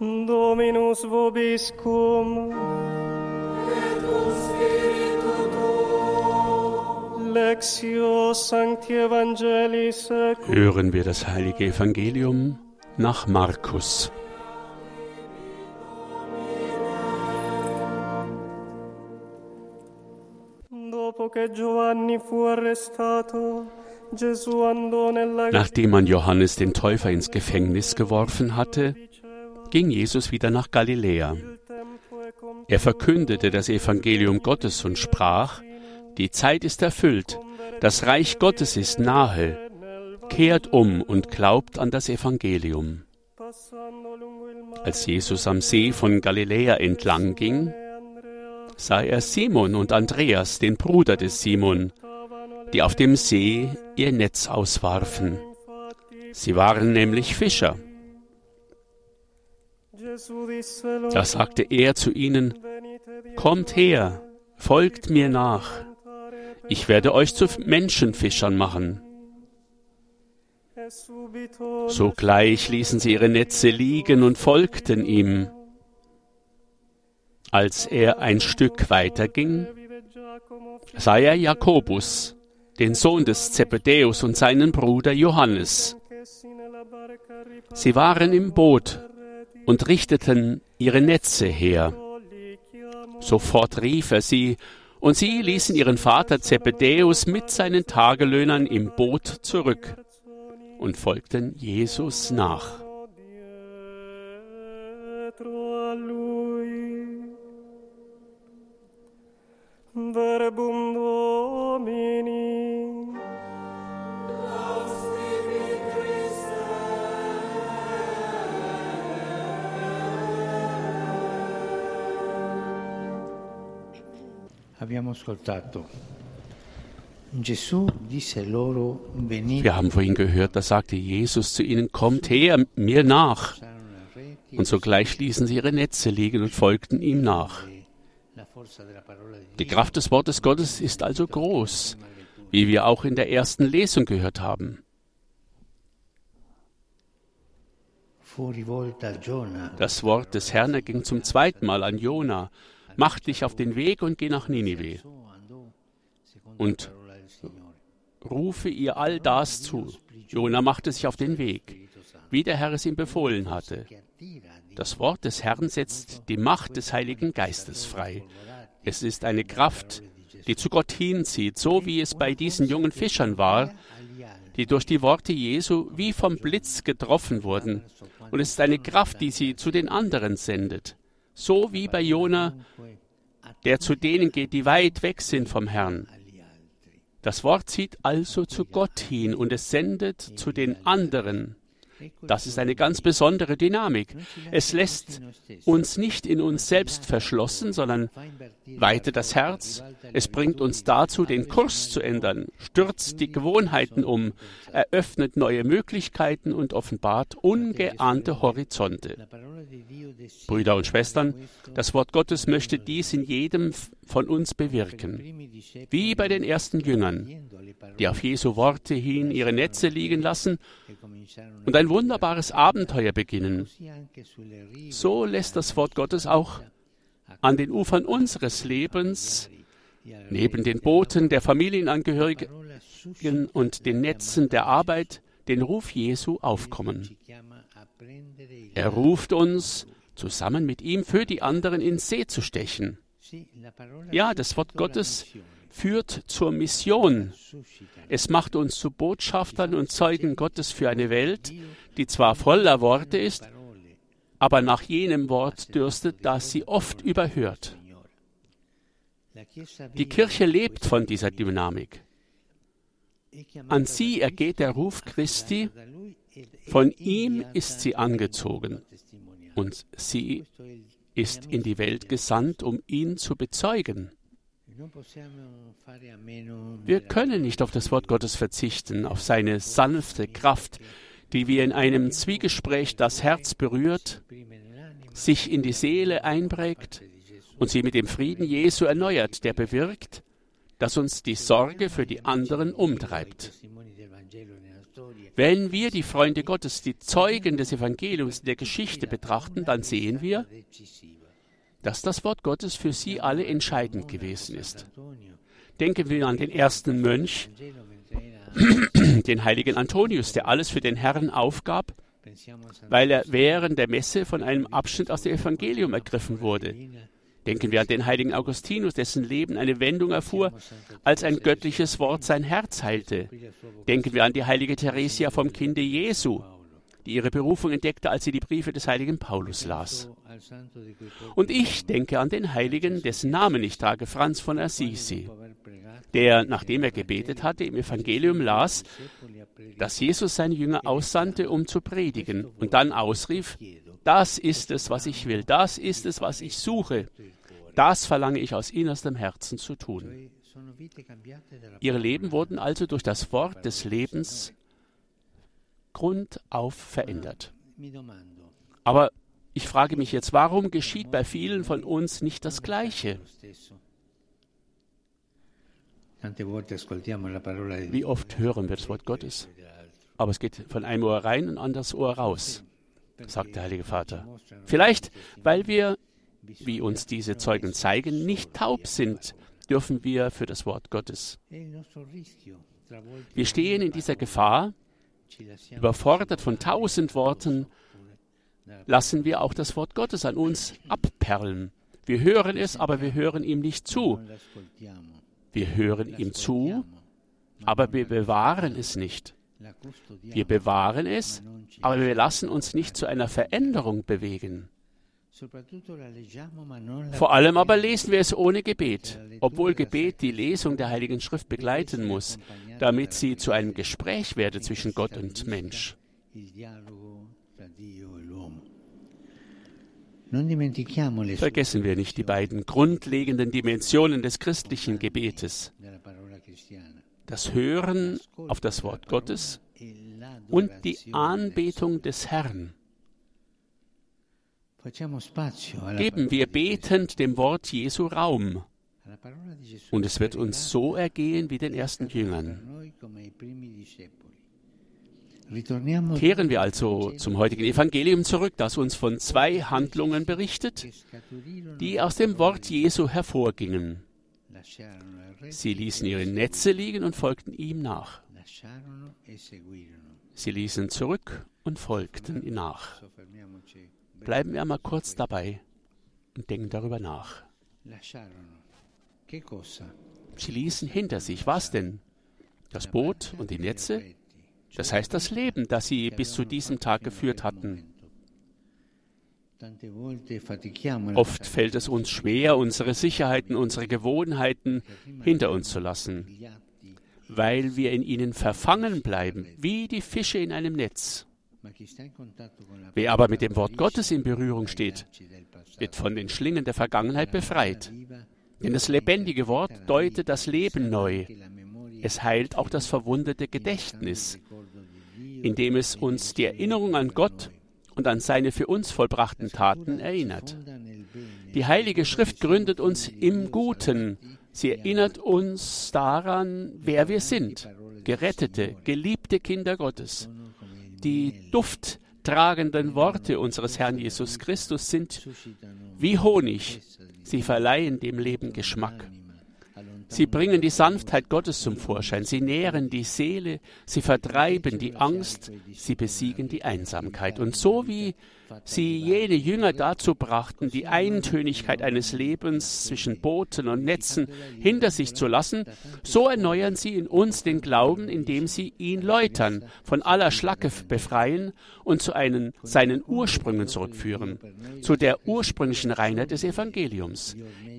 Dominus vobiscum. Lectio Sancti Evangelii secum. Hören wir das heilige Evangelium nach Markus. Dopo che Giovanni fu arrestato, Nachdem man Johannes den Täufer ins Gefängnis geworfen hatte, ging Jesus wieder nach Galiläa. Er verkündete das Evangelium Gottes und sprach, die Zeit ist erfüllt, das Reich Gottes ist nahe, kehrt um und glaubt an das Evangelium. Als Jesus am See von Galiläa entlang ging, sah er Simon und Andreas, den Bruder des Simon, die auf dem See ihr Netz auswarfen. Sie waren nämlich Fischer. Da sagte er zu ihnen, Kommt her, folgt mir nach, ich werde euch zu Menschenfischern machen. Sogleich ließen sie ihre Netze liegen und folgten ihm. Als er ein Stück weiter ging, vide Giacomo, sah er Jakobus, den Sohn des Zebedäus und seinen Bruder Johannes. Sie waren im Boot und richteten ihre Netze her. Sofort rief er sie, und sie ließen ihren Vater Zebedäus mit seinen Tagelöhnern im Boot zurück und folgten Jesus nach. Verbum Domini. Wir haben vorhin gehört, da sagte Jesus zu ihnen, kommt her, mir nach. Und sogleich ließen sie ihre Netze liegen und folgten ihm nach. Die. Kraft des Wortes Gottes ist also groß, wie wir auch in der ersten Lesung gehört haben. Das Wort des Herrn erging zum zweiten Mal an Jona. Mach dich auf den Weg und geh nach Ninive und rufe ihr all das zu. Jona machte sich auf den Weg, wie der Herr es ihm befohlen hatte. Das Wort des Herrn setzt die Macht des Heiligen Geistes frei. Es ist eine Kraft, die zu Gott hinzieht, so wie es bei diesen jungen Fischern war, die durch die Worte Jesu wie vom Blitz getroffen wurden. Und es ist eine Kraft, die sie zu den anderen sendet. So wie bei Jona, der zu denen geht, die weit weg sind vom Herrn. Das Wort zieht also zu Gott hin und es sendet zu den anderen. Das ist eine ganz besondere Dynamik. Es lässt uns nicht in uns selbst verschlossen, sondern weitet das Herz. Es bringt uns dazu, den Kurs zu ändern, stürzt die Gewohnheiten um, eröffnet neue Möglichkeiten und offenbart ungeahnte Horizonte. La parola di Dio desidera Brüder und Schwestern, das Wort Gottes möchte dies in jedem von uns bewirken. Wie bei den ersten Jüngern, die auf Jesu Worte hin ihre Netze liegen lassen und ein wunderbares Abenteuer beginnen. So lässt das Wort Gottes auch an den Ufern unseres Lebens, neben den Booten der Familienangehörigen und den Netzen der Arbeit, den Ruf Jesu aufkommen. Er ruft uns, zusammen mit ihm für die anderen ins See zu stechen. Ja, das Wort Gottes führt zur Mission. Es macht uns zu Botschaftern und Zeugen Gottes für eine Welt, die zwar voller Worte ist, aber nach jenem Wort dürstet, das sie oft überhört. Die Kirche lebt von dieser Dynamik. An sie ergeht der Ruf Christi, von ihm ist sie angezogen. Und sie ist in die Welt gesandt, um ihn zu bezeugen. Wir können nicht auf das Wort Gottes verzichten, auf seine sanfte Kraft, die wir in einem Zwiegespräch das Herz berührt, sich in die Seele einprägt und sie mit dem Frieden Jesu erneuert, der bewirkt, dass uns die Sorge für die anderen umtreibt. Wenn wir die Freunde Gottes, die Zeugen des Evangeliums in der Geschichte betrachten, dann sehen wir, dass das Wort Gottes für sie alle entscheidend gewesen ist. Denken wir an den ersten Mönch, den heiligen Antonius, der alles für den Herrn aufgab, weil er während der Messe von einem Abschnitt aus dem Evangelium ergriffen wurde. Denken wir an den heiligen Augustinus, dessen Leben eine Wendung erfuhr, als ein göttliches Wort sein Herz heilte. Denken wir an die heilige Theresia vom Kinde Jesu, die ihre Berufung entdeckte, als sie die Briefe des heiligen Paulus las. Und ich denke an den Heiligen, dessen Namen ich trage, Franz von Assisi, der, nachdem er gebetet hatte, im Evangelium las, dass Jesus seine Jünger aussandte, um zu predigen, und dann ausrief, das ist es, was ich will, das ist es, was ich suche, das verlange ich aus innerstem Herzen zu tun. Ihre Leben wurden also durch das Wort des Lebens grundauf verändert. Aber ich frage mich jetzt, warum geschieht bei vielen von uns nicht das Gleiche? Wie oft hören wir das Wort Gottes? Aber es geht von einem Ohr rein und anderes Ohr raus, sagt der Heilige Vater. Vielleicht, weil wir wie uns diese Zeugen zeigen, nicht taub sind, dürfen wir für das Wort Gottes. Wir stehen in dieser Gefahr, überfordert von tausend Worten, lassen wir auch das Wort Gottes an uns abperlen. Wir hören es, aber wir hören ihm nicht zu. Wir hören ihm zu, aber wir bewahren es nicht. Wir bewahren es, aber wir lassen uns nicht zu einer Veränderung bewegen. Vor allem aber lesen wir es ohne Gebet, obwohl Gebet die Lesung der Heiligen Schrift begleiten muss, damit sie zu einem Gespräch werde zwischen Gott und Mensch. Vergessen wir nicht die beiden grundlegenden Dimensionen des christlichen Gebetes. Das Hören auf das Wort Gottes und die Anbetung des Herrn. Geben wir betend dem Wort Jesu Raum. Und es wird uns so ergehen wie den ersten Jüngern. Kehren wir also zum heutigen Evangelium zurück, das uns von zwei Handlungen berichtet, die aus dem Wort Jesu hervorgingen. Sie ließen ihre Netze liegen und folgten ihm nach. Sie ließen zurück und folgten ihm nach. Bleiben wir einmal kurz dabei und denken darüber nach. Sie ließen hinter sich, was denn? Das Boot und die Netze? Das heißt das Leben, das sie bis zu diesem Tag geführt hatten. Oft fällt es uns schwer, unsere Sicherheiten, unsere Gewohnheiten hinter uns zu lassen, weil wir in ihnen verfangen bleiben, wie die Fische in einem Netz. Wer aber mit dem Wort Gottes in Berührung steht, wird von den Schlingen der Vergangenheit befreit. Denn das lebendige Wort deutet das Leben neu. Es heilt auch das verwundete Gedächtnis, indem es uns die Erinnerung an Gott und an seine für uns vollbrachten Taten erinnert. Die Heilige Schrift gründet uns im Guten. Sie erinnert uns daran, wer wir sind, gerettete, geliebte Kinder Gottes. Die dufttragenden Worte unseres Herrn Jesus Christus sind wie Honig. Sie verleihen dem Leben Geschmack. Sie bringen die Sanftheit Gottes zum Vorschein. Sie nähren die Seele. Sie vertreiben die Angst. Sie besiegen die Einsamkeit. Und so wie sie jene Jünger dazu brachten, die Eintönigkeit eines Lebens zwischen Booten und Netzen hinter sich zu lassen, so erneuern sie in uns den Glauben, indem sie ihn läutern, von aller Schlacke befreien und zu einen, seinen Ursprüngen zurückführen, zu der ursprünglichen Reinheit des Evangeliums.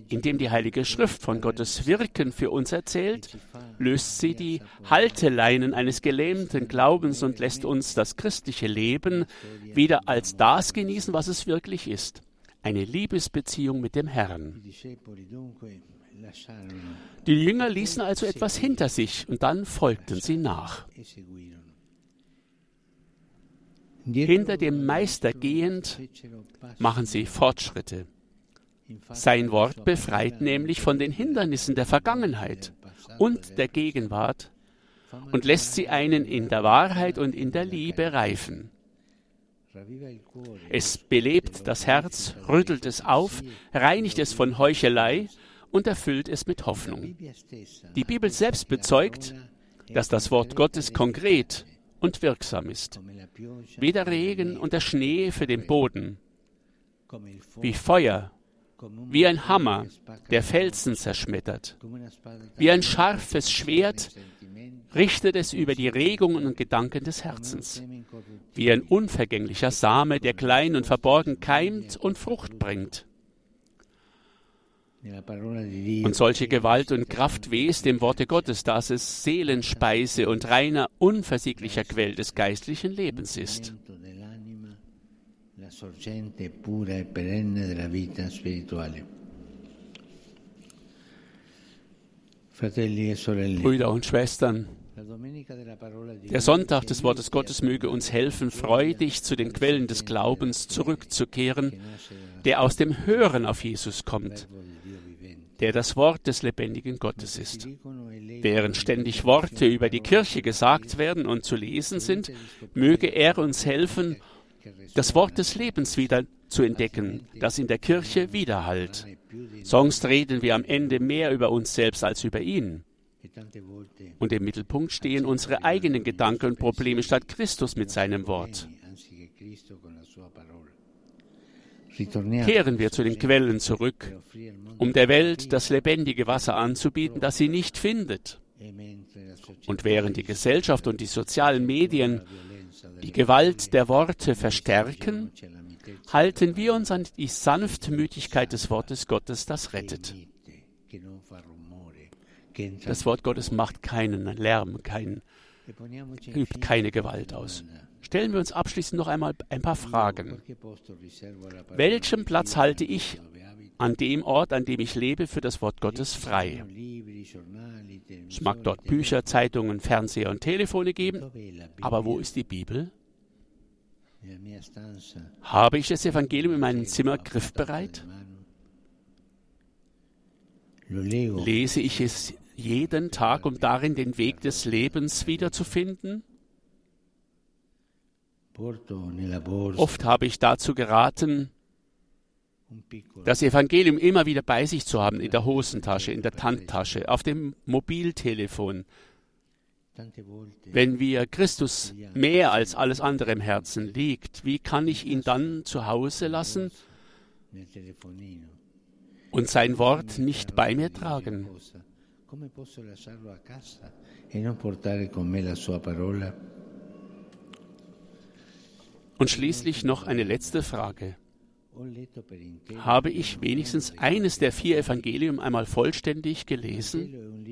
Indem die Heilige Schrift von Gottes Wirken für uns erzählt, löst sie die Halteleinen eines gelähmten Glaubens und lässt uns das christliche Leben wieder als das genießen, was es wirklich ist. Eine Liebesbeziehung mit dem Herrn. Die Jünger ließen also etwas hinter sich und dann folgten sie nach. Hinter dem Meister gehend machen sie Fortschritte. Sein Wort befreit nämlich von den Hindernissen der Vergangenheit und der Gegenwart und lässt sie einen in der Wahrheit und in der Liebe reifen. Es belebt das Herz, rüttelt es auf, reinigt es von Heuchelei und erfüllt es mit Hoffnung. Die Bibel selbst bezeugt, dass das Wort Gottes konkret und wirksam ist. Wie der Regen und der Schnee für den Boden, wie Feuer, wie ein Hammer, der Felsen zerschmettert, wie ein scharfes Schwert richtet es über die Regungen und Gedanken des Herzens, wie ein unvergänglicher Same, der klein und verborgen keimt und Frucht bringt. Und solche Gewalt und Kraft weh ist dem Worte Gottes, dass es Seelenspeise und reiner, unversieglicher Quell des geistlichen Lebens ist. E Brüder und Schwestern, der Sonntag des Wortes Gottes möge uns helfen, freudig zu den Quellen des Glaubens zurückzukehren, der aus dem Hören auf Jesus kommt, der das Wort des lebendigen Gottes ist. Während ständig Worte über die Kirche gesagt werden und zu lesen sind, möge er uns helfen, das Wort des Lebens wieder zu entdecken, das in der Kirche widerhallt. Sonst reden wir am Ende mehr über uns selbst als über ihn. Und im Mittelpunkt stehen unsere eigenen Gedanken und Probleme statt Christus mit seinem Wort. Kehren wir zu den Quellen zurück, um der Welt das lebendige Wasser anzubieten, das sie nicht findet. Und während die Gesellschaft und die sozialen Medien die Gewalt der Worte verstärken, halten wir uns an die Sanftmütigkeit des Wortes Gottes, das rettet. Das Wort Gottes macht keinen Lärm, kein, übt keine Gewalt aus. Stellen wir uns abschließend noch einmal ein paar Fragen. Welchen Platz halte ich an dem Ort, an dem ich lebe, für das Wort Gottes frei? Es mag dort Bücher, Zeitungen, Fernseher und Telefone geben, aber wo ist die Bibel? Habe ich das Evangelium in meinem Zimmer griffbereit? Lese ich es jeden Tag, um darin den Weg des Lebens wiederzufinden? Oft habe ich dazu geraten, das Evangelium immer wieder bei sich zu haben, in der Hosentasche, in der Handtasche, auf dem Mobiltelefon. Wenn wir Christus mehr als alles andere im Herzen liegt, wie kann ich ihn dann zu Hause lassen und sein Wort nicht bei mir tragen? Und schließlich noch eine letzte Frage. Habe ich wenigstens eines der vier Evangelium einmal vollständig gelesen?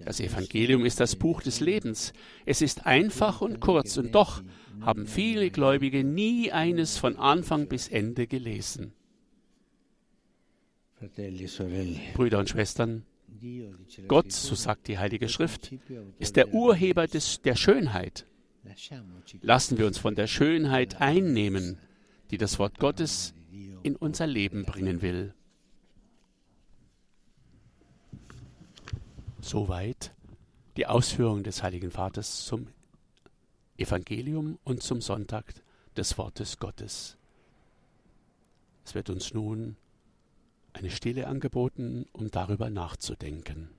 Das Evangelium ist das Buch des Lebens. Es ist einfach und kurz, und doch haben viele Gläubige nie eines von Anfang bis Ende gelesen. Brüder und Schwestern, Gott, so sagt die Heilige Schrift, ist der Urheber des, der Schönheit. Lassen wir uns von der Schönheit einnehmen, die das Wort Gottes in unser Leben bringen will. Soweit die Ausführung des Heiligen Vaters zum Evangelium und zum Sonntag des Wortes Gottes. Es wird uns nun eine Stille angeboten, um darüber nachzudenken.